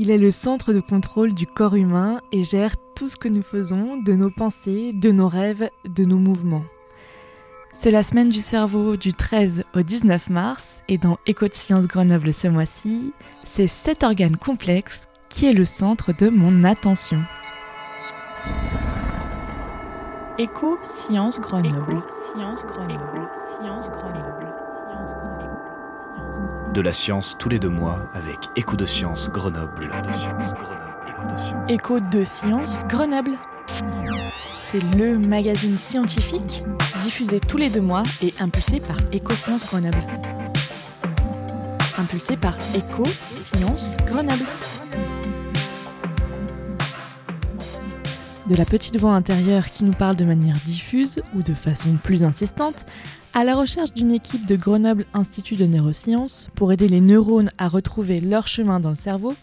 Il est le centre de contrôle du corps humain et gère tout ce que nous faisons, de nos pensées, de nos rêves, de nos mouvements. C'est la semaine du cerveau du 13 au 19 mars et dans Éco de Sciences Grenoble ce mois-ci, c'est cet organe complexe qui est le centre de mon attention. Grenoble. De la science tous les deux mois avec Écho de Sciences Grenoble. Écho de Sciences Grenoble. C'est le magazine scientifique diffusé tous les deux mois et impulsé par Éco Sciences Grenoble. Impulsé par Éco Sciences Grenoble. De la petite voix intérieure qui nous parle de manière diffuse ou de façon plus insistante, à la recherche d'une équipe de Grenoble Institut de Neurosciences pour aider les neurones à retrouver leur chemin dans le cerveau,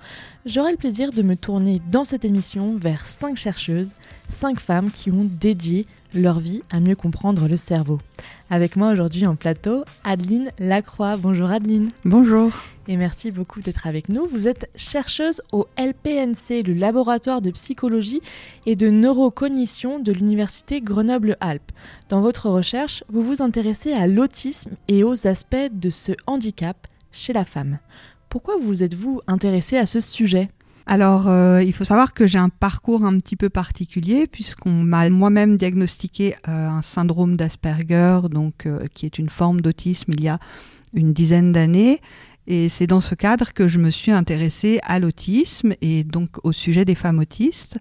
j'aurai le plaisir de me tourner dans cette émission vers cinq chercheuses, cinq femmes qui ont dédié leur vie à mieux comprendre le cerveau. Avec moi aujourd'hui en plateau, Adeline Lacroix. Bonjour Adeline. Bonjour. Et merci beaucoup d'être avec nous. Vous êtes chercheuse au LPNC, le laboratoire de psychologie et de neurocognition de l'Université Grenoble-Alpes. Dans votre recherche, vous vous intéressez à l'autisme et aux aspects de ce handicap chez la femme. Pourquoi vous êtes-vous intéressée à ce sujet? Alors, euh, il faut savoir que j'ai un parcours un petit peu particulier puisqu'on m'a moi-même diagnostiqué euh, un syndrome d'Asperger, donc euh, qui est une forme d'autisme il y a une dizaine d'années. Et c'est dans ce cadre que je me suis intéressée à l'autisme et donc au sujet des femmes autistes.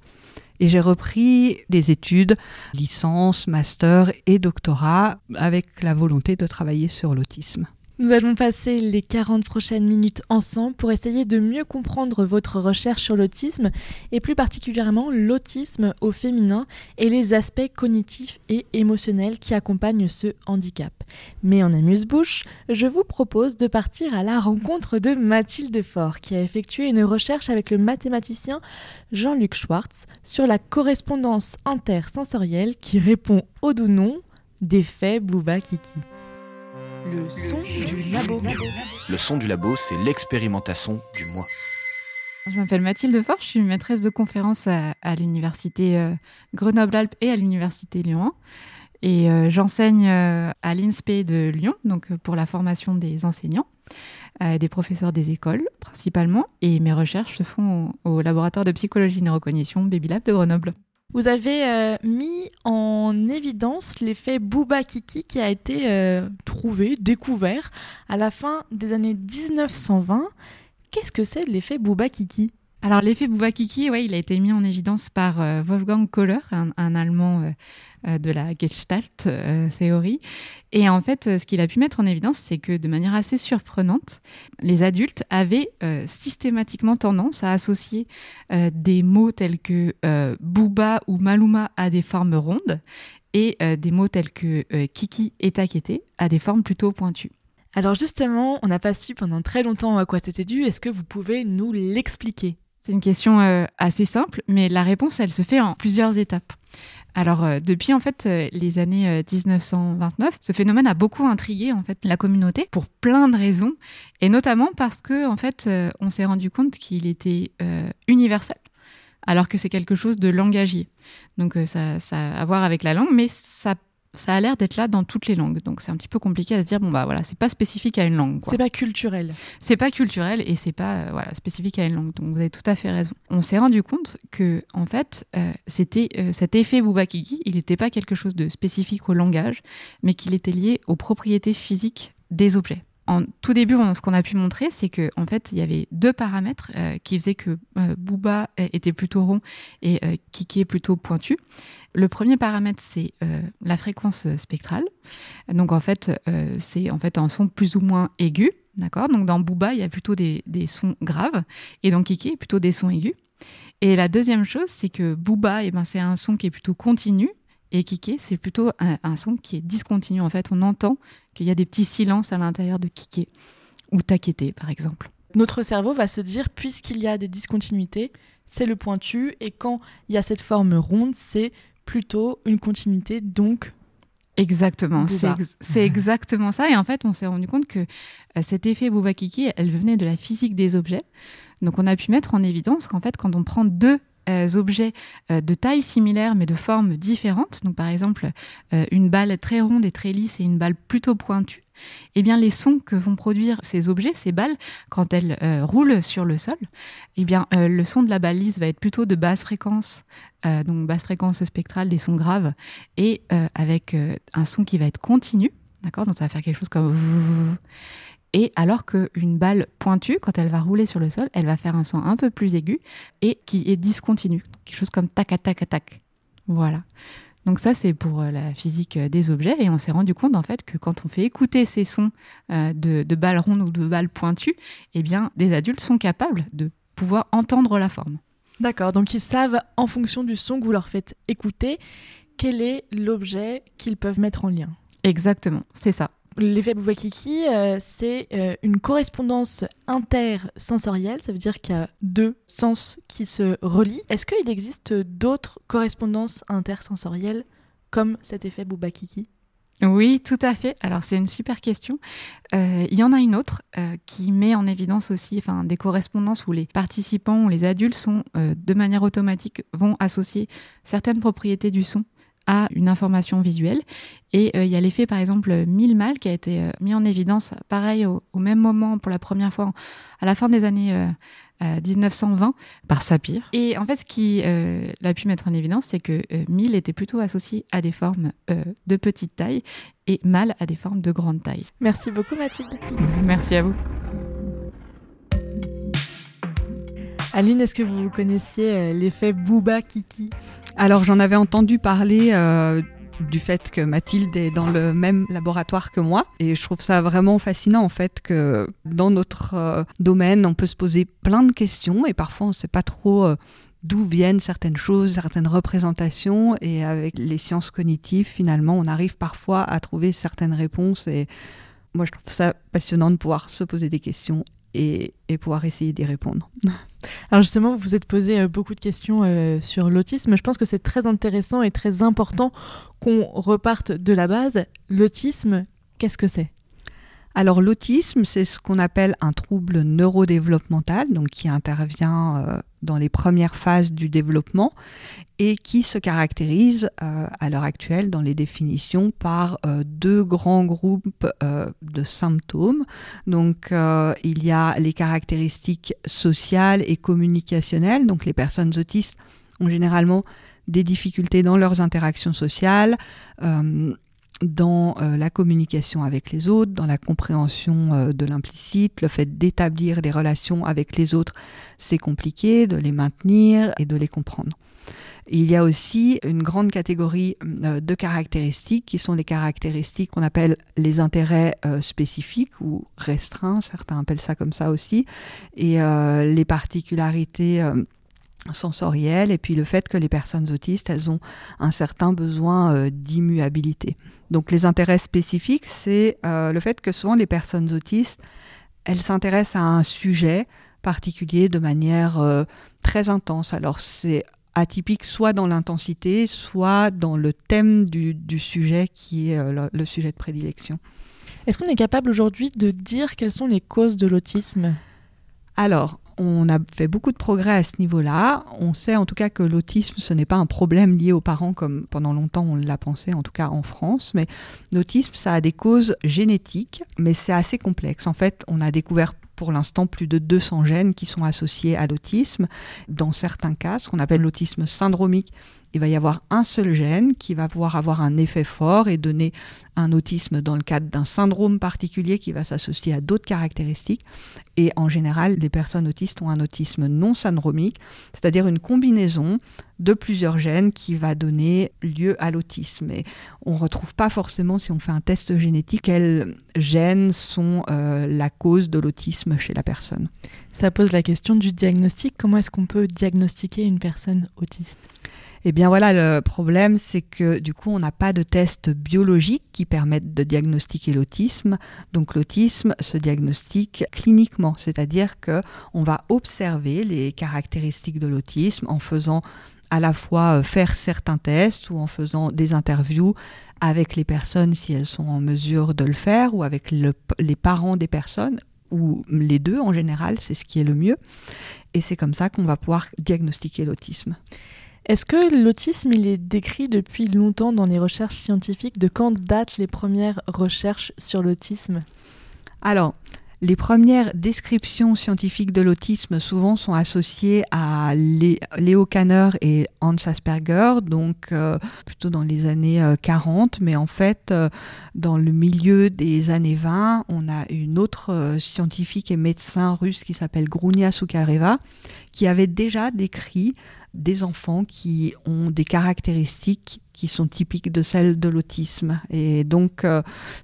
Et j'ai repris des études, licence, master et doctorat, avec la volonté de travailler sur l'autisme. Nous allons passer les 40 prochaines minutes ensemble pour essayer de mieux comprendre votre recherche sur l'autisme et plus particulièrement l'autisme au féminin et les aspects cognitifs et émotionnels qui accompagnent ce handicap. Mais en amuse-bouche, je vous propose de partir à la rencontre de Mathilde Faure qui a effectué une recherche avec le mathématicien Jean-Luc Schwartz sur la correspondance intersensorielle qui répond au doux nom d'effet Bouba Kiki. Le son du labo. Le son du labo, c'est l'expérimentation du moi. Je m'appelle Mathilde Fort, je suis maîtresse de conférence à, l'université euh, Grenoble-Alpes et à l'université Lyon 1. Et euh, j'enseigne euh, à l'INSPE de Lyon, donc pour la formation des enseignants, des professeurs des écoles principalement. Et mes recherches se font au, au laboratoire de psychologie et neurocognition Baby Lab de Grenoble. Vous avez euh, mis en évidence l'effet Bouba Kiki qui a été euh, trouvé, découvert à la fin des années 1920. Qu'est-ce que c'est l'effet Bouba Kiki? Alors l'effet Bouba-Kiki, ouais, il a été mis en évidence par euh, Wolfgang Kohler, un, Allemand de la Gestalt théorie. Et en fait, ce qu'il a pu mettre en évidence, c'est que de manière assez surprenante, les adultes avaient systématiquement tendance à associer des mots tels que Bouba ou Maluma à des formes rondes et des mots tels que Kiki et Takete à des formes plutôt pointues. Alors justement, on n'a pas su pendant très longtemps à quoi c'était dû. Est-ce que vous pouvez nous l'expliquer? C'est une question euh, assez simple, mais la réponse, elle se fait en plusieurs étapes. Alors, euh, depuis en fait euh, les années 1929, ce phénomène a beaucoup intrigué en fait la communauté pour plein de raisons, et notamment parce que en fait, on s'est rendu compte qu'il était universel, alors que c'est quelque chose de langagier. Donc, ça, ça a à voir avec la langue, mais ça ça a l'air d'être là dans toutes les langues. Donc c'est un petit peu compliqué à se dire bon bah voilà, c'est pas spécifique à une langue. C'est pas culturel. C'est pas culturel et c'est pas euh, voilà spécifique à une langue. Donc vous avez tout à fait raison. On s'est rendu compte que en fait euh, c'était euh, cet effet Bubakigi, il n'était pas quelque chose de spécifique au langage, mais qu'il était lié aux propriétés physiques des objets en tout début, ce qu'on a pu montrer, c'est que en fait, il y avait deux paramètres euh, qui faisaient que euh, Booba était plutôt rond et euh, Kiki est plutôt pointu. Le premier paramètre, c'est la fréquence spectrale. Donc en fait, c'est en fait un son plus ou moins aigu, d'accord? Donc dans Booba, il y a plutôt des, sons graves et dans Kiki, plutôt des sons aigus. Et la deuxième chose, c'est que Booba, eh ben, c'est un son qui est plutôt continu et kiké, c'est plutôt un, son qui est discontinu. En fait, on entend qu'il y a des petits silences à l'intérieur de kiké ou takété, par exemple. Notre cerveau va se dire, puisqu'il y a des discontinuités, c'est le pointu, et quand il y a cette forme ronde, c'est plutôt une continuité, donc Exactement, c'est ex- exactement ça. Et en fait, on s'est rendu compte que euh, cet effet Bouba-Kiki, elle venait de la physique des objets. Donc, on a pu mettre en évidence qu'en fait, quand on prend deux objets euh, de taille similaire mais de forme différente, donc par exemple euh, une balle très ronde et très lisse et une balle plutôt pointue, eh bien les sons que vont produire ces objets, ces balles, quand elles euh, roulent sur le sol, eh bien euh, le son de la balle lisse va être plutôt de basse fréquence, euh, donc basse fréquence spectrale, des sons graves, et euh, avec euh, un son qui va être continu, d'accord? Donc ça va faire quelque chose comme. Et alors qu'une balle pointue, quand elle va rouler sur le sol, elle va faire un son un peu plus aigu et qui est discontinu, quelque chose comme tac tac tac. Voilà. Donc ça c'est pour euh, la physique euh, des objets et on s'est rendu compte en fait que quand on fait écouter ces sons euh, de, de balles rondes ou de balles pointues, eh bien des adultes sont capables de pouvoir entendre la forme. D'accord, donc ils savent en fonction du son que vous leur faites écouter quel est l'objet qu'ils peuvent mettre en lien. Exactement, c'est ça. L'effet Bouba-Kiki, euh, c'est euh, une correspondance intersensorielle, ça veut dire qu'il y a deux sens qui se relient. Est-ce qu'il existe d'autres correspondances intersensorielles comme cet effet Bouba-Kiki Oui, tout à fait. Alors c'est une super question. Euh, Il y en a une autre euh, qui met en évidence aussi enfin, des correspondances où les participants ou les adultes sont de manière automatique vont associer certaines propriétés du son à une information visuelle. Et euh, il y a l'effet, par exemple, mille mal qui a été euh, mis en évidence, pareil, au, au même moment, pour la première fois, en- à la fin des années euh, euh, 1920, par Sapir. Et en fait, ce qui euh, l'a pu mettre en évidence, c'est que euh, mille était plutôt associé à des formes euh, de petite taille et mal à des formes de grande taille. Merci beaucoup Mathilde. Merci à vous. Aline, est-ce que vous connaissiez euh, l'effet Bouba-Kiki Alors j'en avais entendu parler euh, du fait que Mathilde est dans le même laboratoire que moi. Et je trouve ça vraiment fascinant en fait que dans notre euh, domaine on peut se poser plein de questions. Et parfois on ne sait pas trop d'où viennent certaines choses, certaines représentations. Et avec les sciences cognitives finalement on arrive parfois à trouver certaines réponses. Et moi je trouve ça passionnant de pouvoir se poser des questions et, et pouvoir essayer d'y répondre. Alors justement, vous vous êtes posé euh, beaucoup de questions euh, sur l'autisme. Je pense que c'est très intéressant et très important qu'on reparte de la base. L'autisme, qu'est-ce que c'est? Alors l'autisme, c'est ce qu'on appelle un trouble neurodéveloppemental, donc qui intervient euh, dans les premières phases du développement et qui se caractérise euh, à l'heure actuelle dans les définitions par euh, deux grands groupes euh, de symptômes. Donc il y a les caractéristiques sociales et communicationnelles, donc les personnes autistes ont généralement des difficultés dans leurs interactions sociales. Dans euh, la communication avec les autres, dans la compréhension euh, de l'implicite, le fait d'établir des relations avec les autres, c'est compliqué, de les maintenir et de les comprendre. Il y a aussi une grande catégorie euh, de caractéristiques qui sont les caractéristiques qu'on appelle les intérêts euh, spécifiques ou restreints, certains appellent ça comme ça aussi, et euh, les particularités sensorielles, et puis le fait que les personnes autistes, elles ont un certain besoin euh, d'immuabilité. Donc les intérêts spécifiques, c'est euh, le fait que souvent les personnes autistes, elles s'intéressent à un sujet particulier de manière euh, très intense. Alors c'est atypique soit dans l'intensité, soit dans le thème du, du sujet qui est le, le sujet de prédilection. Est-ce qu'on est capable aujourd'hui de dire quelles sont les causes de l'autisme? Alors, on a fait beaucoup de progrès à ce niveau-là. On sait en tout cas que l'autisme, ce n'est pas un problème lié aux parents comme pendant longtemps on l'a pensé, en tout cas en France. Mais l'autisme, ça a des causes génétiques, mais c'est assez complexe. En fait, on a découvert pour l'instant plus de 200 gènes qui sont associés à l'autisme. Dans certains cas, ce qu'on appelle l'autisme syndromique, il va y avoir un seul gène qui va pouvoir avoir un effet fort et donner un autisme dans le cadre d'un syndrome particulier qui va s'associer à d'autres caractéristiques. Et en général, les personnes autistes ont un autisme non syndromique, c'est-à-dire une combinaison de plusieurs gènes qui va donner lieu à l'autisme. Et on ne retrouve pas forcément, si on fait un test génétique, quels gènes sont euh, la cause de l'autisme chez la personne. Ça pose la question du diagnostic. Comment est-ce qu'on peut diagnostiquer une personne autiste? Eh bien voilà, le problème, c'est que du coup, on n'a pas de tests biologiques qui permettent de diagnostiquer l'autisme. Donc l'autisme se diagnostique cliniquement, c'est-à-dire que on va observer les caractéristiques de l'autisme en faisant à la fois euh, faire certains tests ou en faisant des interviews avec les personnes si elles sont en mesure de le faire ou avec les parents des personnes ou les deux en général, c'est ce qui est le mieux. Et c'est comme ça qu'on va pouvoir diagnostiquer l'autisme. Est-ce que l'autisme, il est décrit depuis longtemps dans les recherches scientifiques? De quand datent les premières recherches sur l'autisme? Alors, les premières descriptions scientifiques de l'autisme souvent sont associées à Léo Kanner et Hans Asperger, donc euh, plutôt dans les années 40, euh, mais en fait, euh, dans le milieu des années 20, on a une autre scientifique et médecin russe qui s'appelle Grunia Sukareva, qui avait déjà décrit des enfants qui ont des caractéristiques qui sont typiques de celles de l'autisme. Et donc,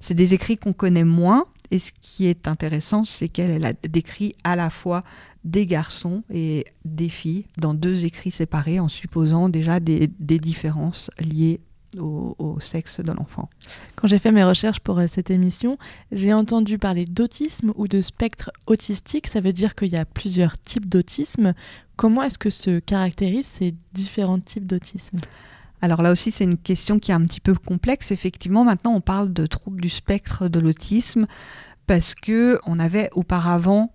c'est des écrits qu'on connaît moins, et ce qui est intéressant, c'est qu'elle a décrit à la fois des garçons et des filles dans deux écrits séparés en supposant déjà des, différences liées au, sexe de l'enfant. Quand j'ai fait mes recherches pour euh, cette émission, j'ai entendu parler d'autisme ou de spectre autistique. Ça veut dire qu'il y a plusieurs types d'autisme. Comment est-ce que se caractérisent ces différents types d'autisme? Alors là aussi, c'est une question qui est un petit peu complexe. Effectivement, maintenant, on parle de troubles du spectre de l'autisme parce que on avait auparavant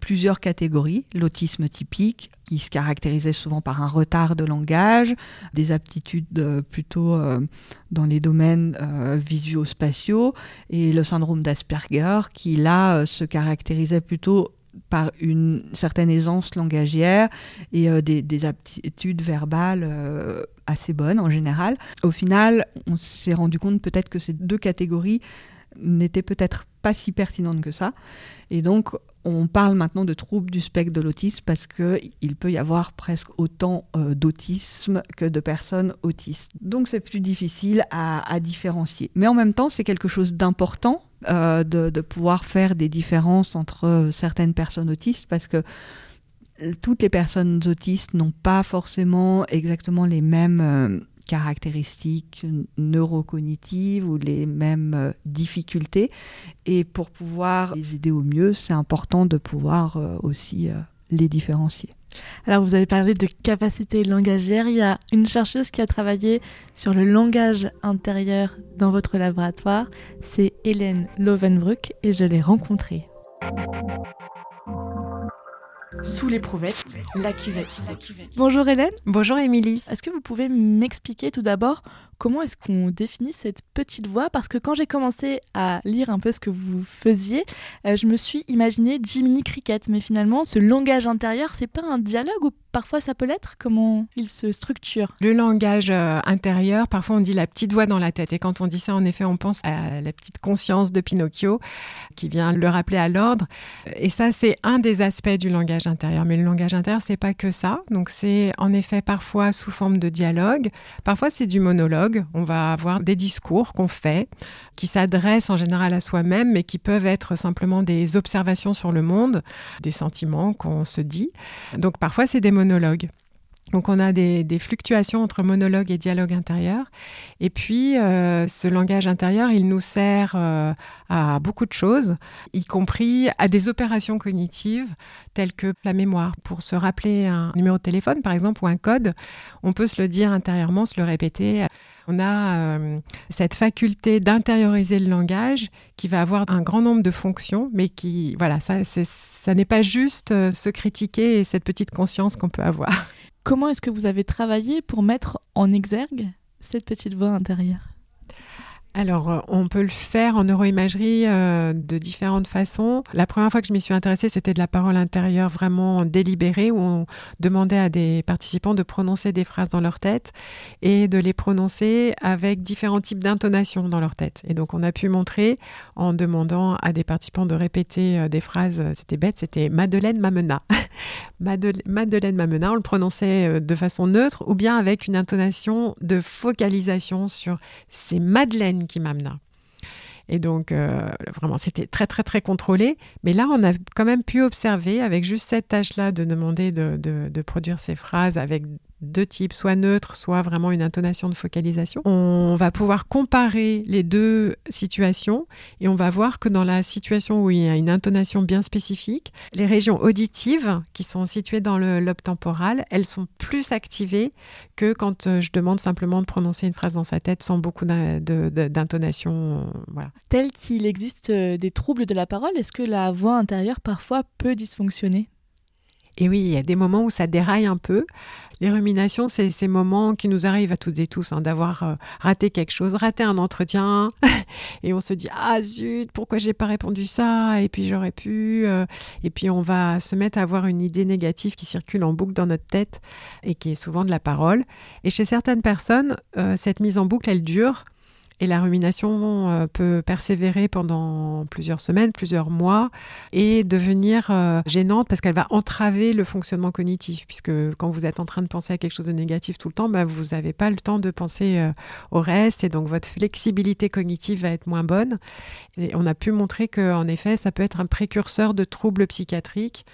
plusieurs catégories. L'autisme typique, qui se caractérisait souvent par un retard de langage, des aptitudes euh, plutôt euh, dans les domaines euh, visuospatiaux, et le syndrome d'Asperger, qui là se caractérisait plutôt par une certaine aisance langagière et euh, des, aptitudes verbales euh, assez bonnes en général. Au final, on s'est rendu compte peut-être que ces deux catégories n'étaient peut-être pas si pertinentes que ça. Et donc, on parle maintenant de troubles du spectre de l'autisme parce qu'il peut y avoir presque autant euh, d'autisme que de personnes autistes. Donc, c'est plus difficile à, à différencier. Mais en même temps, c'est quelque chose d'important euh, de, pouvoir faire des différences entre certaines personnes autistes parce que toutes les personnes autistes n'ont pas forcément exactement les mêmes euh, caractéristiques neurocognitives ou les mêmes euh, difficultés. Et pour pouvoir les aider au mieux, c'est important de pouvoir aussi les différencier. Alors vous avez parlé de capacité langagière. Il y a une chercheuse qui a travaillé sur le langage intérieur dans votre laboratoire. C'est Hélène Lovenbruck et je l'ai rencontrée. Sous l'éprouvette, la cuvette. la cuvette. Bonjour Hélène. Bonjour Émilie. Est-ce que vous pouvez m'expliquer tout d'abord comment est-ce qu'on définit cette petite voix? Parce que quand j'ai commencé à lire un peu ce que vous faisiez, euh, je me suis imaginé Jiminy Cricket. Mais finalement, ce langage intérieur, c'est pas un dialogue ou parfois ça peut l'être? Comment il se structure? Le langage euh, intérieur, parfois on dit la petite voix dans la tête. Et quand on dit ça, en effet, on pense à la petite conscience de Pinocchio qui vient le rappeler à l'ordre. Et ça, c'est un des aspects du langage intérieur. Mais le langage intérieur, c'est pas que ça. Donc c'est en effet parfois sous forme de dialogue. Parfois c'est du monologue. On va avoir des discours qu'on fait qui s'adressent en général à soi-même, mais qui peuvent être simplement des observations sur le monde, des sentiments qu'on se dit. Donc parfois c'est des monologues monologue. Donc on a des, fluctuations entre monologue et dialogue intérieur. Et puis euh, ce langage intérieur, il nous sert euh, à beaucoup de choses, y compris à des opérations cognitives telles que la mémoire. Pour se rappeler un numéro de téléphone, par exemple, ou un code, on peut se le dire intérieurement, se le répéter. On a euh, cette faculté d'intérioriser le langage qui va avoir un grand nombre de fonctions, mais qui, voilà, ça, ça n'est pas juste euh, se critiquer et cette petite conscience qu'on peut avoir. Comment est-ce que vous avez travaillé pour mettre en exergue cette petite voix intérieure? Alors, euh, on peut le faire en neuroimagerie euh, de différentes façons. La première fois que je m'y suis intéressée, c'était de la parole intérieure vraiment délibérée, où on demandait à des participants de prononcer des phrases dans leur tête et de les prononcer avec différents types d'intonations dans leur tête. Et donc, on a pu montrer en demandant à des participants de répéter euh, des phrases, c'était bête, c'était Madeleine m'amena. Madeleine m'amena, on le prononçait de façon neutre ou bien avec une intonation de focalisation sur c'est Madeleine qui m'amena. Et donc, euh, vraiment, c'était très, très, très contrôlé. Mais là, on a quand même pu observer, avec juste cette tâche-là, de demander de, de, produire ces phrases avec deux types, soit neutre, soit vraiment une intonation de focalisation. On va pouvoir comparer les deux situations et on va voir que dans la situation où il y a une intonation bien spécifique, les régions auditives qui sont situées dans le lobe temporal, elles sont plus activées que quand euh, je demande simplement de prononcer une phrase dans sa tête sans beaucoup d'intonation. Euh, voilà. Tel qu'il existe euh, des troubles de la parole, est-ce que la voix intérieure parfois peut dysfonctionner? Et oui, il y a des moments où ça déraille un peu. Les ruminations, c'est ces moments qui nous arrivent à toutes et tous, hein, d'avoir euh, raté quelque chose, raté un entretien, et on se dit ah zut, pourquoi j'ai pas répondu ça? Et puis j'aurais pu. Euh, et puis on va se mettre à avoir une idée négative qui circule en boucle dans notre tête et qui est souvent de la parole. Et chez certaines personnes, euh, cette mise en boucle, elle dure et la rumination euh, peut persévérer pendant plusieurs semaines, plusieurs mois, et devenir euh, gênante parce qu'elle va entraver le fonctionnement cognitif. Puisque quand vous êtes en train de penser à quelque chose de négatif tout le temps, bah, vous n'avez pas le temps de penser euh, au reste, et donc votre flexibilité cognitive va être moins bonne. Et on a pu montrer qu'en effet, ça peut être un précurseur de troubles psychiatriques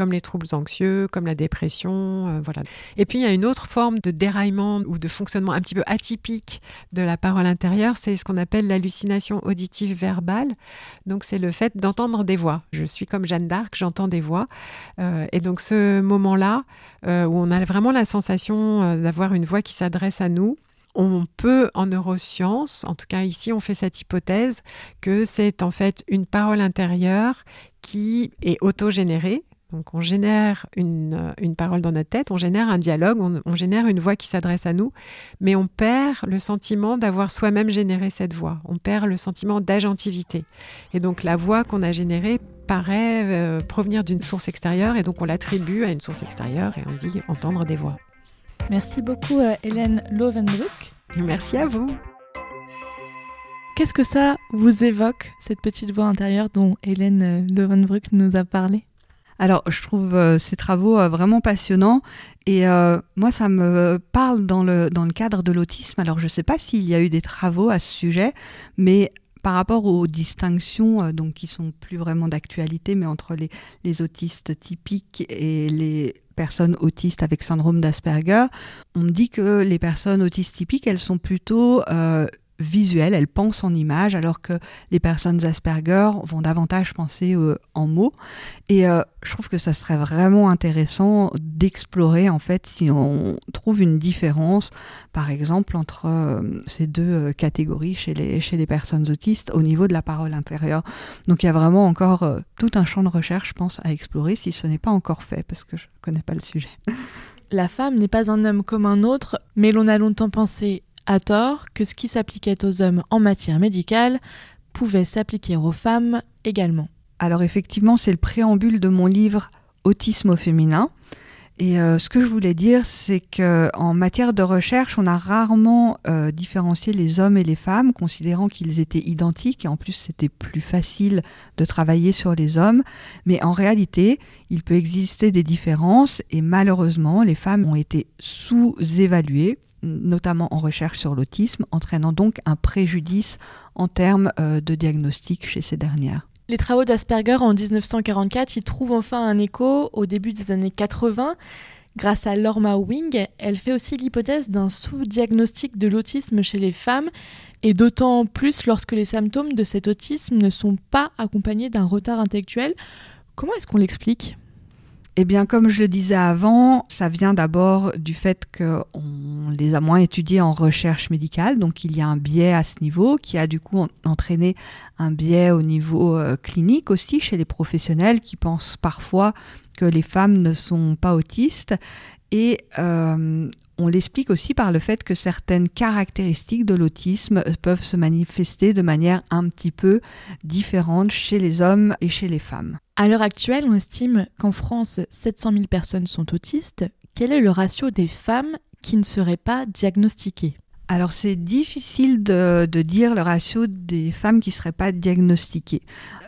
comme les troubles anxieux, comme la dépression, euh, voilà. Et puis il y a une autre forme de déraillement ou de fonctionnement un petit peu atypique de la parole intérieure, c'est ce qu'on appelle l'hallucination auditive verbale. Donc c'est le fait d'entendre des voix. Je suis comme Jeanne d'Arc, j'entends des voix. Euh, et donc ce moment-là, euh, où on a vraiment la sensation d'avoir une voix qui s'adresse à nous, on peut en neurosciences, en tout cas ici on fait cette hypothèse, que c'est en fait une parole intérieure qui est autogénérée, donc on génère euh, une, parole dans notre tête, on génère un dialogue, on, génère une voix qui s'adresse à nous, mais on perd le sentiment d'avoir soi-même généré cette voix, on perd le sentiment d'agentivité. Et donc la voix qu'on a générée paraît euh, provenir d'une source extérieure, et donc on l'attribue à une source extérieure, et on dit entendre des voix. Merci beaucoup euh, Hélène Lovenbruck. Merci à vous. Qu'est-ce que ça vous évoque, cette petite voix intérieure dont Hélène Lovenbruck nous a parlé? Alors, je trouve euh, ces travaux euh, vraiment passionnants et euh, moi, ça me parle dans le, dans le cadre de l'autisme. Alors, je ne sais pas s'il y a eu des travaux à ce sujet, mais par rapport aux distinctions, donc qui sont plus vraiment d'actualité, mais entre les, les, autistes typiques et les personnes autistes avec syndrome d'Asperger, on dit que les personnes autistes typiques, elles sont plutôt visuelle, elle pense en images, alors que les personnes Asperger vont davantage penser euh, en mots. Et euh, je trouve que ça serait vraiment intéressant d'explorer en fait si on trouve une différence, par exemple, entre euh, ces deux catégories chez les, chez les personnes autistes au niveau de la parole intérieure. Donc il y a vraiment encore tout un champ de recherche, je pense, à explorer si ce n'est pas encore fait, parce que je ne connais pas le sujet. La femme n'est pas un homme comme un autre, mais l'on a longtemps pensé à tort que ce qui s'appliquait aux hommes en matière médicale pouvait s'appliquer aux femmes également. Alors effectivement, c'est le préambule de mon livre Autisme au féminin. Et euh, ce que je voulais dire, c'est qu'en matière de recherche, on a rarement euh, différencié les hommes et les femmes, considérant qu'ils étaient identiques, et en plus c'était plus facile de travailler sur les hommes. Mais en réalité, il peut exister des différences, et malheureusement, les femmes ont été sous-évaluées notamment en recherche sur l'autisme, entraînant donc un préjudice en termes euh, de diagnostic chez ces dernières. Les travaux d'Asperger en 1944 y trouvent enfin un écho au début des années 80. Grâce à Lorma Wing, elle fait aussi l'hypothèse d'un sous-diagnostic de l'autisme chez les femmes, et d'autant plus lorsque les symptômes de cet autisme ne sont pas accompagnés d'un retard intellectuel. Comment est-ce qu'on l'explique? Eh bien, comme je le disais avant, ça vient d'abord du fait qu'on les a moins étudiés en recherche médicale, donc il y a un biais à ce niveau qui a du coup entraîné un biais au niveau euh, clinique aussi chez les professionnels qui pensent parfois que les femmes ne sont pas autistes. Et euh, on l'explique aussi par le fait que certaines caractéristiques de l'autisme peuvent se manifester de manière un petit peu différente chez les hommes et chez les femmes. À l'heure actuelle, on estime qu'en France, 700 000 personnes sont autistes. Quel est le ratio des femmes qui ne seraient pas diagnostiquées? Alors c'est difficile de, dire le ratio des femmes qui ne seraient pas diagnostiquées.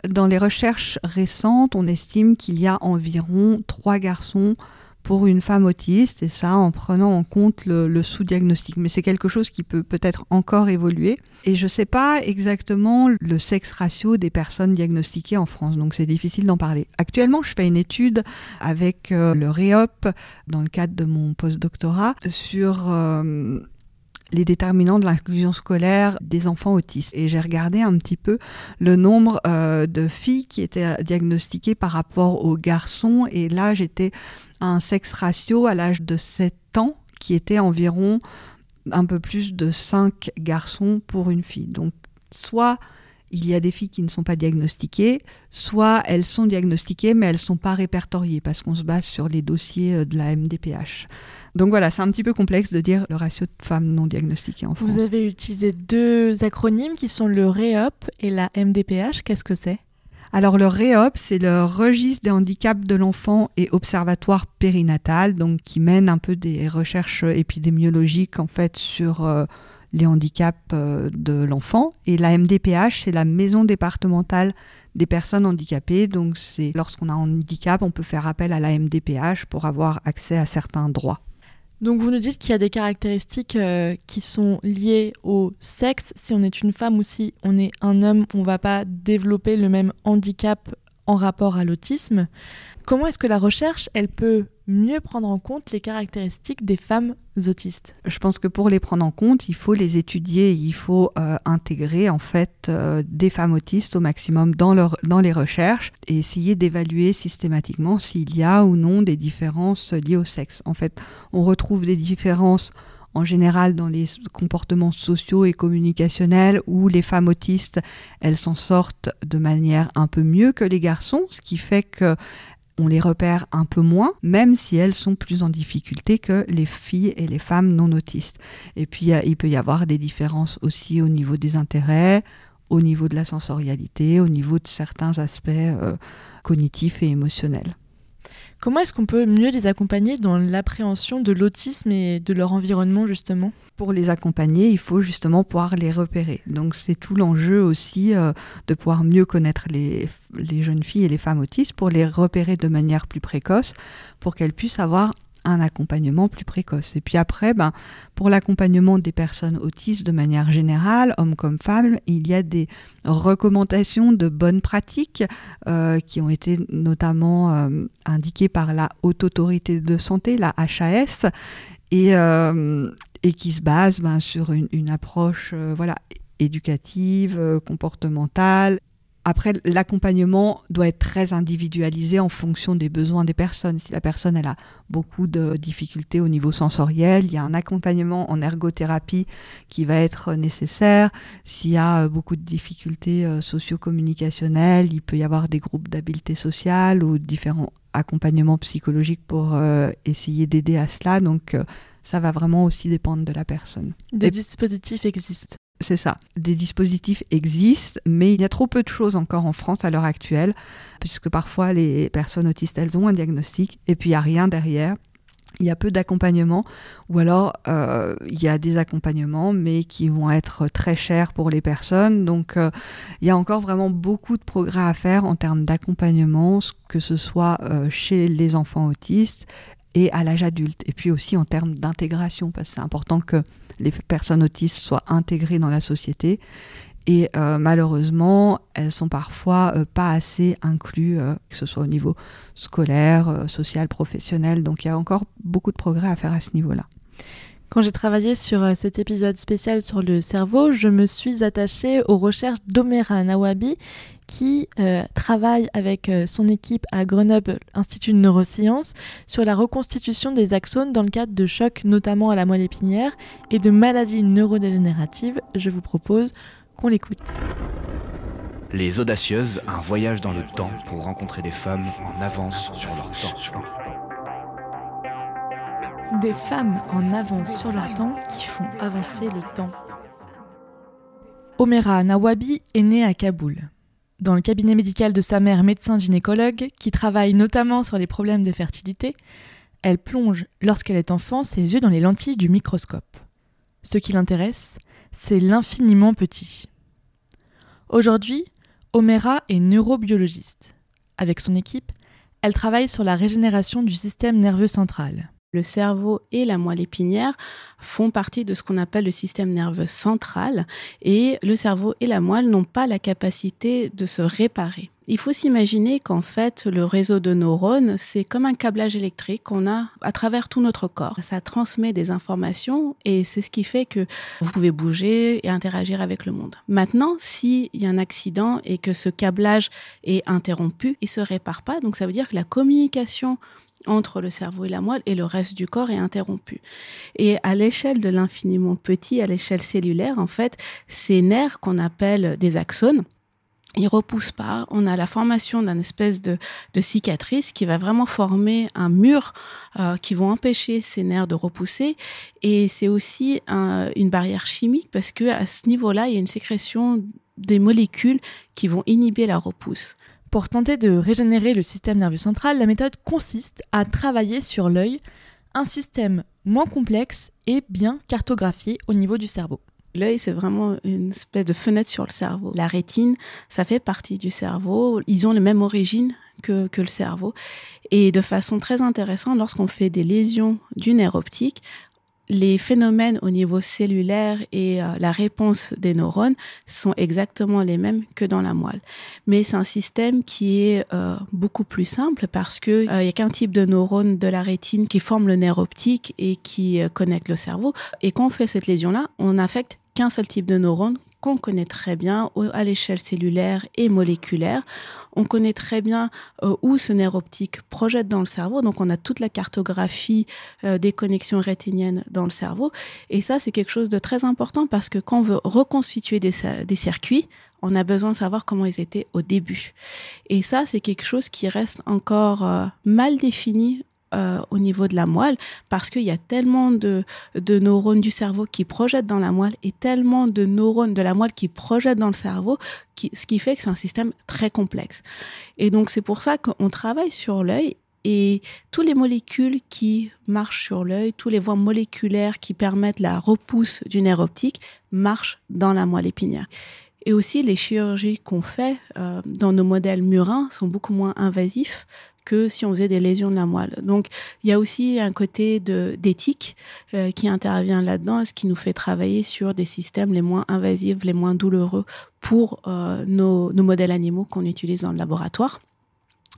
Dans les recherches récentes, on estime qu'il y a environ 3 garçons pour une femme autiste, et ça en prenant en compte le, sous-diagnostic. Mais c'est quelque chose qui peut peut-être encore évoluer. Et je ne sais pas exactement le sexe ratio des personnes diagnostiquées en France, donc c'est difficile d'en parler. Actuellement, je fais une étude avec euh, le REOP dans le cadre de mon postdoctorat sur euh, les déterminants de l'inclusion scolaire des enfants autistes. Et j'ai regardé un petit peu le nombre euh, de filles qui étaient diagnostiquées par rapport aux garçons. Et là, j'étais à un sexe ratio à l'âge de 7 ans qui était environ un peu plus de 5 garçons pour une fille. Donc, soit il y a des filles qui ne sont pas diagnostiquées, soit elles sont diagnostiquées mais elles ne sont pas répertoriées parce qu'on se base sur les dossiers euh, de la MDPH. Donc voilà, c'est un petit peu complexe de dire le ratio de femmes non diagnostiquées en France. Vous avez utilisé deux acronymes qui sont le REOP et la MDPH. Qu'est-ce que c'est? Alors le REOP, c'est le registre des handicaps de l'enfant et observatoire périnatal, donc qui mène un peu des recherches épidémiologiques en fait sur euh, les handicaps euh, de l'enfant. Et la MDPH, c'est la maison départementale des personnes handicapées. Donc c'est lorsqu'on a un handicap, on peut faire appel à la MDPH pour avoir accès à certains droits. Donc vous nous dites qu'il y a des caractéristiques euh, qui sont liées au sexe. Si on est une femme ou si on est un homme, on ne va pas développer le même handicap en rapport à l'autisme. Comment est-ce que la recherche, elle peut mieux prendre en compte les caractéristiques des femmes autistes? Je pense que pour les prendre en compte, il faut les étudier, il faut euh, intégrer en fait euh, des femmes autistes au maximum dans, dans les recherches et essayer d'évaluer systématiquement s'il y a ou non des différences liées au sexe. En fait, on retrouve des différences en général dans les comportements sociaux et communicationnels où les femmes autistes, elles s'en sortent de manière un peu mieux que les garçons, ce qui fait que on les repère un peu moins, même si elles sont plus en difficulté que les filles et les femmes non autistes. Et puis il peut y avoir des différences aussi au niveau des intérêts, au niveau de la sensorialité, au niveau de certains aspects euh, cognitifs et émotionnels. Comment est-ce qu'on peut mieux les accompagner dans l'appréhension de l'autisme et de leur environnement justement? Pour les accompagner, il faut justement pouvoir les repérer. Donc c'est tout l'enjeu aussi euh, de pouvoir mieux connaître les, les jeunes filles et les femmes autistes pour les repérer de manière plus précoce, pour qu'elles puissent avoir un accompagnement plus précoce. Et puis après, ben, pour l'accompagnement des personnes autistes de manière générale, hommes comme femmes, il y a des recommandations de bonnes pratiques euh, qui ont été notamment euh, indiquées par la Haute Autorité de Santé, la HAS, et, euh, et qui se basent ben, sur une, une approche voilà, éducative, comportementale après, l'accompagnement doit être très individualisé en fonction des besoins des personnes. Si la personne elle a beaucoup de difficultés au niveau sensoriel, il y a un accompagnement en ergothérapie qui va être nécessaire. S'il y a euh, beaucoup de difficultés euh, socio-communicationnelles, il peut y avoir des groupes d'habileté sociale ou différents accompagnements psychologiques pour euh, essayer d'aider à cela. Donc, ça va vraiment aussi dépendre de la personne. Des dispositifs existent. C'est ça. Des dispositifs existent, mais il y a trop peu de choses encore en France à l'heure actuelle, puisque parfois les personnes autistes, elles ont un diagnostic et puis il n'y a rien derrière. Il y a peu d'accompagnement, ou alors euh, il y a des accompagnements, mais qui vont être très chers pour les personnes. Donc euh, il y a encore vraiment beaucoup de progrès à faire en termes d'accompagnement, que ce soit euh, chez les enfants autistes et à l'âge adulte, et puis aussi en termes d'intégration, parce que c'est important que les personnes autistes soient intégrées dans la société. Et euh, malheureusement, elles sont parfois euh, pas assez incluses, euh, que ce soit au niveau scolaire, social, professionnel. Donc il y a encore beaucoup de progrès à faire à ce niveau-là. Quand j'ai travaillé sur cet épisode spécial sur le cerveau, je me suis attachée aux recherches d'Omera Nawabi, qui euh, travaille avec euh, son équipe à Grenoble Institut de neurosciences sur la reconstitution des axones dans le cadre de chocs notamment à la moelle épinière et de maladies neurodégénératives. Je vous propose qu'on l'écoute. Les Audacieuses, un voyage dans le temps pour rencontrer des femmes en avance sur leur temps. Des femmes en avance sur leur temps qui font avancer le temps. Omera Nawabi est née à Kaboul dans le cabinet médical de sa mère médecin gynécologue, qui travaille notamment sur les problèmes de fertilité, elle plonge, lorsqu'elle est enfant, ses yeux dans les lentilles du microscope. Ce qui l'intéresse, c'est l'infiniment petit. Aujourd'hui, Omera est neurobiologiste. Avec son équipe, elle travaille sur la régénération du système nerveux central. Le cerveau et la moelle épinière font partie de ce qu'on appelle le système nerveux central et le cerveau et la moelle n'ont pas la capacité de se réparer. Il faut s'imaginer qu'en fait, le réseau de neurones, c'est comme un câblage électrique qu'on a à travers tout notre corps. Ça transmet des informations et c'est ce qui fait que vous pouvez bouger et interagir avec le monde. Maintenant, s'il y a un accident et que ce câblage est interrompu, il se répare pas. Donc ça veut dire que la communication entre le cerveau et la moelle et le reste du corps est interrompu. Et à l'échelle de l'infiniment petit, à l'échelle cellulaire, en fait, ces nerfs qu'on appelle des axones, ils repoussent pas. On a la formation d'un espèce de, de, cicatrice qui va vraiment former un mur euh, qui vont empêcher ces nerfs de repousser. Et c'est aussi une barrière chimique parce que à ce niveau-là, il y a une sécrétion des molécules qui vont inhiber la repousse. Pour tenter de régénérer le système nerveux central, la méthode consiste à travailler sur l'œil, un système moins complexe et bien cartographié au niveau du cerveau. L'œil, c'est vraiment une espèce de fenêtre sur le cerveau. La rétine, ça fait partie du cerveau. Ils ont la même origine que, que le cerveau. Et de façon très intéressante, lorsqu'on fait des lésions du nerf optique, les phénomènes au niveau cellulaire et euh, la réponse des neurones sont exactement les mêmes que dans la moelle. Mais c'est un système qui est euh, beaucoup plus simple parce que euh, il y a qu'un type de neurone de la rétine qui forme le nerf optique et qui connecte le cerveau. Et quand on fait cette lésion-là, on affecte qu'un seul type de neurone qu'on connaît très bien à l'échelle cellulaire et moléculaire. On connaît très bien euh, où ce nerf optique projette dans le cerveau. Donc, on a toute la cartographie euh, des connexions rétiniennes dans le cerveau. Et ça, c'est quelque chose de très important parce que quand on veut reconstituer des, circuits, on a besoin de savoir comment ils étaient au début. Et ça, c'est quelque chose qui reste encore euh, mal défini euh, au niveau de la moelle parce qu'il y a tellement de, de, neurones du cerveau qui projettent dans la moelle et tellement de neurones de la moelle qui projettent dans le cerveau, qui, ce qui fait que c'est un système très complexe. Et donc c'est pour ça qu'on travaille sur l'œil et toutes les molécules qui marchent sur l'œil, tous les voies moléculaires qui permettent la repousse du nerf optique marchent dans la moelle épinière. Et aussi, les chirurgies qu'on fait euh, dans nos modèles murins sont beaucoup moins invasifs que si on faisait des lésions de la moelle. Donc, il y a aussi un côté d'éthique euh, qui intervient là-dedans, ce qui nous fait travailler sur des systèmes les moins invasifs, les moins douloureux pour euh, nos, modèles animaux qu'on utilise dans le laboratoire.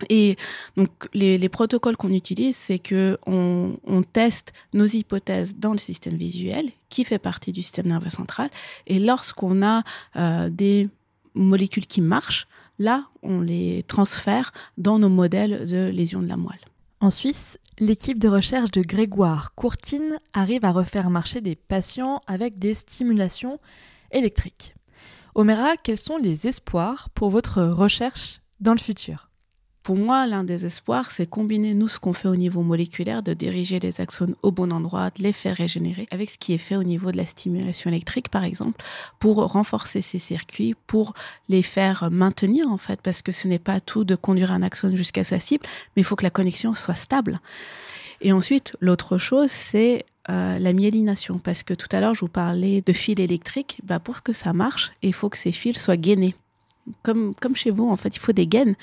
Et donc les, les protocoles qu'on utilise, c'est que on, teste nos hypothèses dans le système visuel, qui fait partie du système nerveux central. Et lorsqu'on a euh, des molécules qui marchent, Là, on les transfère dans nos modèles de lésions de la moelle. En Suisse, l'équipe de recherche de Grégoire Courtine arrive à refaire marcher des patients avec des stimulations électriques. Omera, quels sont les espoirs pour votre recherche dans le futur? Pour moi, l'un des espoirs, c'est combiner nous ce qu'on fait au niveau moléculaire, de diriger les axones au bon endroit, de les faire régénérer, avec ce qui est fait au niveau de la stimulation électrique, par exemple, pour renforcer ces circuits, pour les faire maintenir, en fait, parce que ce n'est pas tout de conduire un axone jusqu'à sa cible, mais il faut que la connexion soit stable. Et ensuite, l'autre chose, c'est euh, la myélination, parce que tout à l'heure, je vous parlais de fils électriques. Bah, pour que ça marche, il faut que ces fils soient gainés comme, chez vous, en fait, il faut des gaines.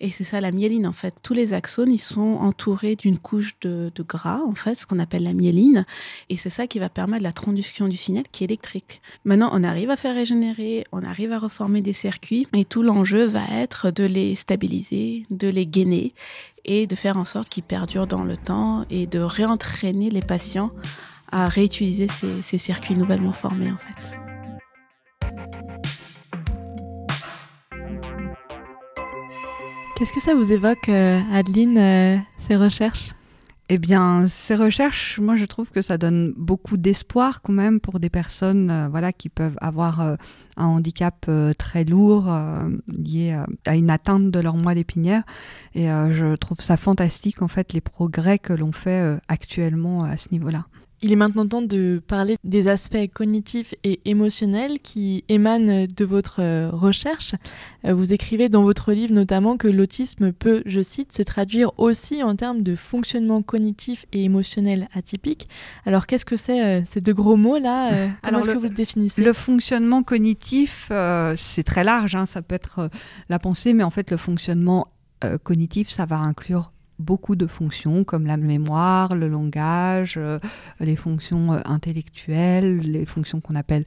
Et c'est ça la myéline, en fait. Tous les axones, ils sont entourés d'une couche de, de, gras, en fait, ce qu'on appelle la myéline. Et c'est ça qui va permettre la transduction du signal qui est électrique. Maintenant, on arrive à faire régénérer, on arrive à reformer des circuits. Et tout l'enjeu va être de les stabiliser, de les gainer et de faire en sorte qu'ils perdurent dans le temps et de réentraîner les patients à réutiliser ces, ces circuits nouvellement formés, en fait. Qu'est-ce que ça vous évoque, euh, Adeline, euh, ces recherches? Eh bien, ces recherches, moi, je trouve que ça donne beaucoup d'espoir quand même pour des personnes, euh, voilà, qui peuvent avoir un handicap très lourd lié à une atteinte de leur moelle épinière. Et je trouve ça fantastique, en fait, les progrès que l'on fait actuellement à ce niveau-là. Il est maintenant temps de parler des aspects cognitifs et émotionnels qui émanent de votre euh, recherche. Euh, vous écrivez dans votre livre notamment que l'autisme peut, je cite, se traduire aussi en termes de fonctionnement cognitif et émotionnel atypique. Alors qu'est-ce que c'est euh, ces deux gros mots-là Comment est-ce que vous le définissez? Le fonctionnement cognitif, c'est très large, hein. ça peut être la pensée, mais en fait le fonctionnement cognitif, ça va inclure beaucoup de fonctions comme la mémoire, le langage, euh, les fonctions euh, intellectuelles, les fonctions qu'on appelle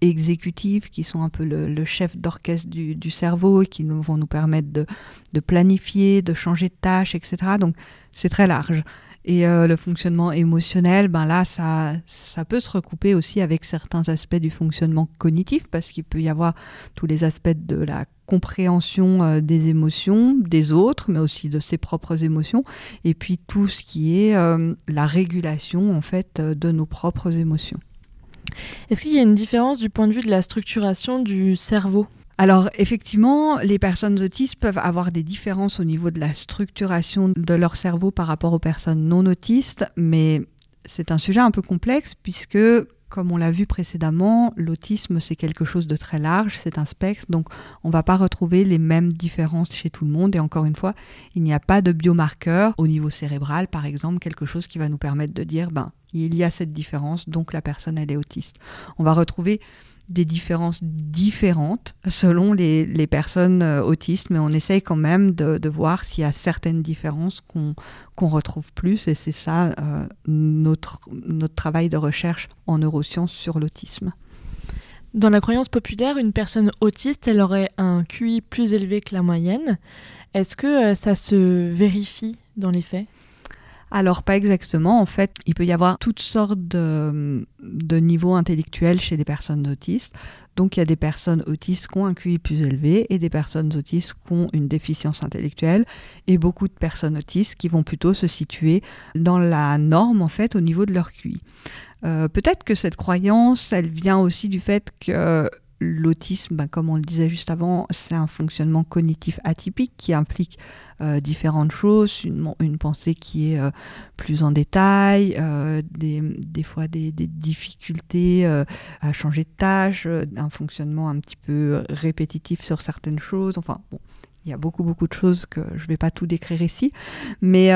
exécutives, qui sont un peu le, chef d'orchestre du, cerveau et qui nous, vont nous permettre de, de, planifier, de changer de tâche, etc. Donc c'est très large. Et euh, le fonctionnement émotionnel, ben là, ça, ça peut se recouper aussi avec certains aspects du fonctionnement cognitif, parce qu'il peut y avoir tous les aspects de la compréhension euh, des émotions des autres, mais aussi de ses propres émotions, et puis tout ce qui est euh, la régulation en fait de nos propres émotions. Est-ce qu'il y a une différence du point de vue de la structuration du cerveau? Alors effectivement, les personnes autistes peuvent avoir des différences au niveau de la structuration de leur cerveau par rapport aux personnes non autistes, mais c'est un sujet un peu complexe puisque comme on l'a vu précédemment, l'autisme c'est quelque chose de très large, c'est un spectre, donc on ne va pas retrouver les mêmes différences chez tout le monde. Et encore une fois, il n'y a pas de biomarqueur au niveau cérébral, par exemple, quelque chose qui va nous permettre de dire, ben, il y a cette différence, donc la personne elle est autiste. On va retrouver des différences différentes selon les, les personnes euh, autistes, mais on essaye quand même de, de voir s'il y a certaines différences qu'on retrouve plus, et c'est ça euh, notre, notre travail de recherche en neurosciences sur l'autisme. Dans la croyance populaire, une personne autiste, elle aurait un QI plus élevé que la moyenne. Est-ce que euh, ça se vérifie dans les faits? Alors pas exactement, en fait, il peut y avoir toutes sortes de, niveaux intellectuels chez les personnes autistes. Donc il y a des personnes autistes qui ont un QI plus élevé et des personnes autistes qui ont une déficience intellectuelle et beaucoup de personnes autistes qui vont plutôt se situer dans la norme en fait au niveau de leur QI. Euh, peut-être que cette croyance, elle vient aussi du fait que l'autisme, ben, comme on le disait juste avant, c'est un fonctionnement cognitif atypique qui implique euh, différentes choses, une, pensée qui est euh, plus en détail, euh, des, des, fois des, des difficultés à changer de tâche, un fonctionnement un petit peu répétitif sur certaines choses. Enfin, bon, il y a beaucoup, beaucoup de choses que je ne vais pas tout décrire ici. Mais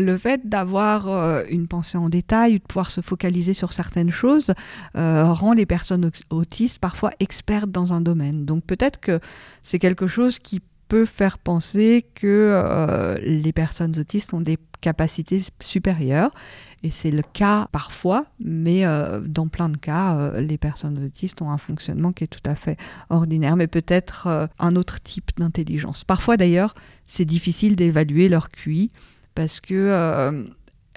le fait d'avoir euh, une pensée en détail, de pouvoir se focaliser sur certaines choses, euh, rend les personnes autistes parfois expertes dans un domaine. Donc peut-être que c'est quelque chose qui peut faire penser que euh, les personnes autistes ont des capacités supérieures. Et c'est le cas parfois, mais dans plein de cas, les personnes autistes ont un fonctionnement qui est tout à fait ordinaire, mais peut-être un autre type d'intelligence. Parfois d'ailleurs, c'est difficile d'évaluer leur QI parce que euh,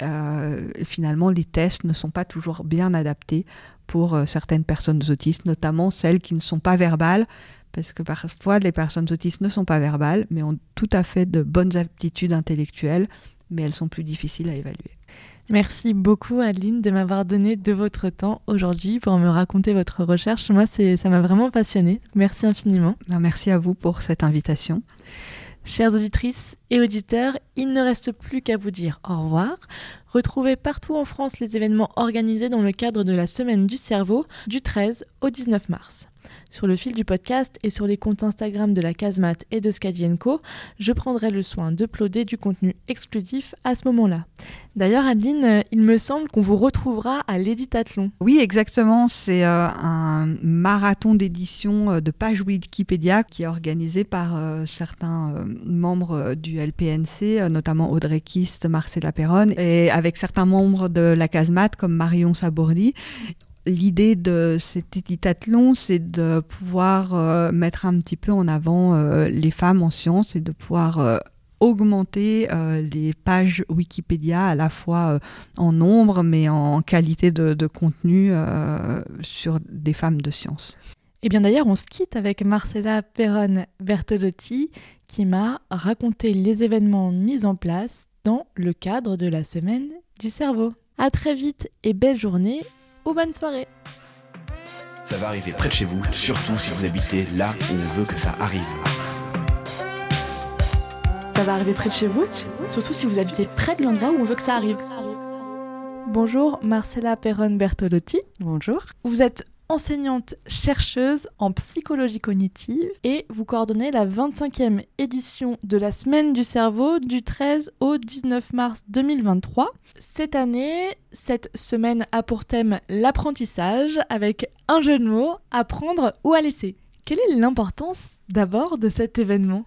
euh, finalement les tests ne sont pas toujours bien adaptés pour euh, certaines personnes autistes, notamment celles qui ne sont pas verbales, parce que parfois les personnes autistes ne sont pas verbales, mais ont tout à fait de bonnes aptitudes intellectuelles, mais elles sont plus difficiles à évaluer. Merci beaucoup Adeline de m'avoir donné de votre temps aujourd'hui pour me raconter votre recherche. Moi, ça m'a vraiment passionné. Merci infiniment. Ben, merci à vous pour cette invitation. Chères auditrices et auditeurs, il ne reste plus qu'à vous dire au revoir. Retrouvez partout en France les événements organisés dans le cadre de la Semaine du cerveau du 13 au 19 mars. Sur le fil du podcast et sur les comptes Instagram de la Casemat et de Scadienco, je prendrai le soin d'uploader du contenu exclusif à ce moment-là. D'ailleurs, Adeline, il me semble qu'on vous retrouvera à l'Éditathlon. Oui, exactement. C'est euh, un marathon d'édition euh, de pages Wikipédia qui est organisé par euh, certains membres du LPNC, notamment Audrey Kist, Marcella Perron, et avec certains membres de la Casemat comme Marion Sabourdi l'idée de cet éditathlon, c'est de pouvoir euh, mettre un petit peu en avant euh, les femmes en sciences et de pouvoir euh, augmenter les pages Wikipédia à la fois en nombre mais en qualité de, contenu sur des femmes de sciences. Et eh bien d'ailleurs, on se quitte avec Marcella Perron Bertolotti qui m'a raconté les événements mis en place dans le cadre de la semaine du cerveau. À très vite et belle journée ou bonne soirée. Ça va arriver près de chez vous, surtout si vous habitez là où on veut que ça arrive. Ça va arriver près de chez vous, surtout si vous habitez près de l'endroit où on veut que ça arrive. Bonjour, Marcella Perron Bertolotti. Bonjour. Vous êtes enseignante chercheuse en psychologie cognitive et vous coordonnez la 25e édition de la Semaine du cerveau du 13 au 19 mars 2023. Cette année, cette semaine a pour thème l'apprentissage avec un jeu de mots, apprendre ou à laisser. Quelle est l'importance d'abord de cet événement?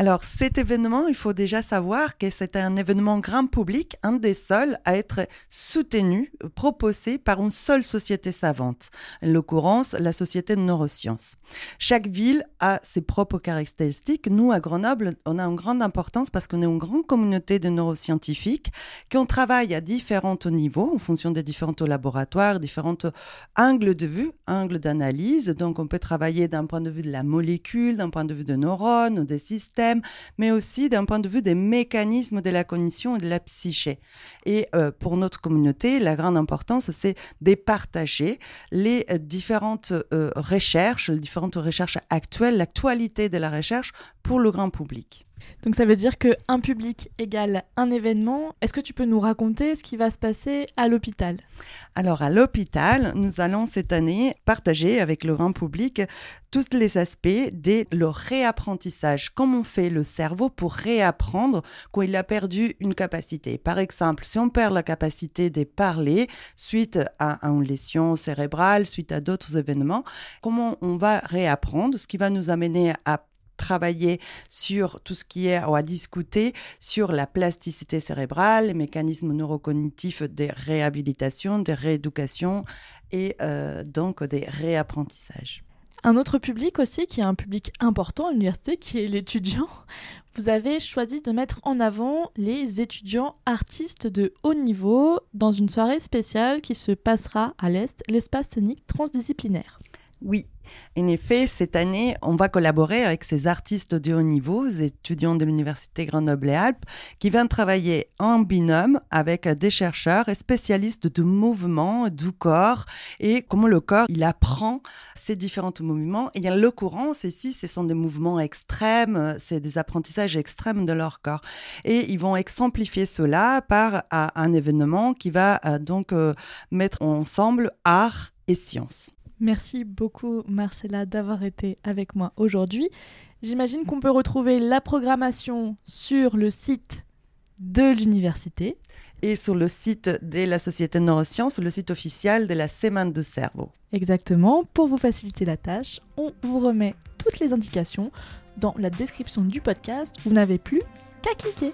Alors cet événement, il faut déjà savoir que c'est un événement grand public, un des seuls à être soutenu, proposé par une seule société savante, en l'occurrence la Société de neurosciences. Chaque ville a ses propres caractéristiques. Nous, à Grenoble, on a une grande importance parce qu'on est une grande communauté de neuroscientifiques qui ont travaillé à différents niveaux en fonction des différents laboratoires, différents angles de vue, angles d'analyse. Donc on peut travailler d'un point de vue de la molécule, d'un point de vue de neurones des systèmes, mais aussi d'un point de vue des mécanismes de la cognition et de la psyché. Et euh, pour notre communauté, la grande importance, c'est de partager les euh, différentes euh, recherches, les différentes recherches actuelles, l'actualité de la recherche pour le grand public. Donc ça veut dire que un public égale un événement. Est-ce que tu peux nous raconter ce qui va se passer à l'hôpital? Alors à l'hôpital, nous allons cette année partager avec le grand public tous les aspects de le réapprentissage. Comment fait le cerveau pour réapprendre quand il a perdu une capacité? Par exemple, si on perd la capacité de parler suite à une lésion cérébrale, suite à d'autres événements, comment on va réapprendre, ce qui va nous amener à travailler sur tout ce qui est à discuter sur la plasticité cérébrale, les mécanismes neurocognitifs des réhabilitations, des rééducations et euh, donc des réapprentissages. Un autre public aussi, qui est un public important à l'université, qui est l'étudiant. Vous avez choisi de mettre en avant les étudiants artistes de haut niveau dans une soirée spéciale qui se passera à l'Est, l'espace scénique transdisciplinaire. Oui, en effet, cette année, on va collaborer avec ces artistes de haut niveau, étudiants de l'Université Grenoble-Alpes, qui viennent travailler en binôme avec des chercheurs et spécialistes du mouvement du corps et comment le corps, il apprend ces différents mouvements. Et en l'occurrence, ici, ce sont des mouvements extrêmes, c'est des apprentissages extrêmes de leur corps. Et ils vont exemplifier cela par un événement qui va euh, donc euh, mettre ensemble art et science. Merci beaucoup Marcella d'avoir été avec moi aujourd'hui. J'imagine qu'on peut retrouver la programmation sur le site de l'université. Et sur le site de la Société de Neurosciences, le site officiel de la Semaine de cerveau. Exactement. Pour vous faciliter la tâche, on vous remet toutes les indications dans la description du podcast. Vous n'avez plus qu'à cliquer.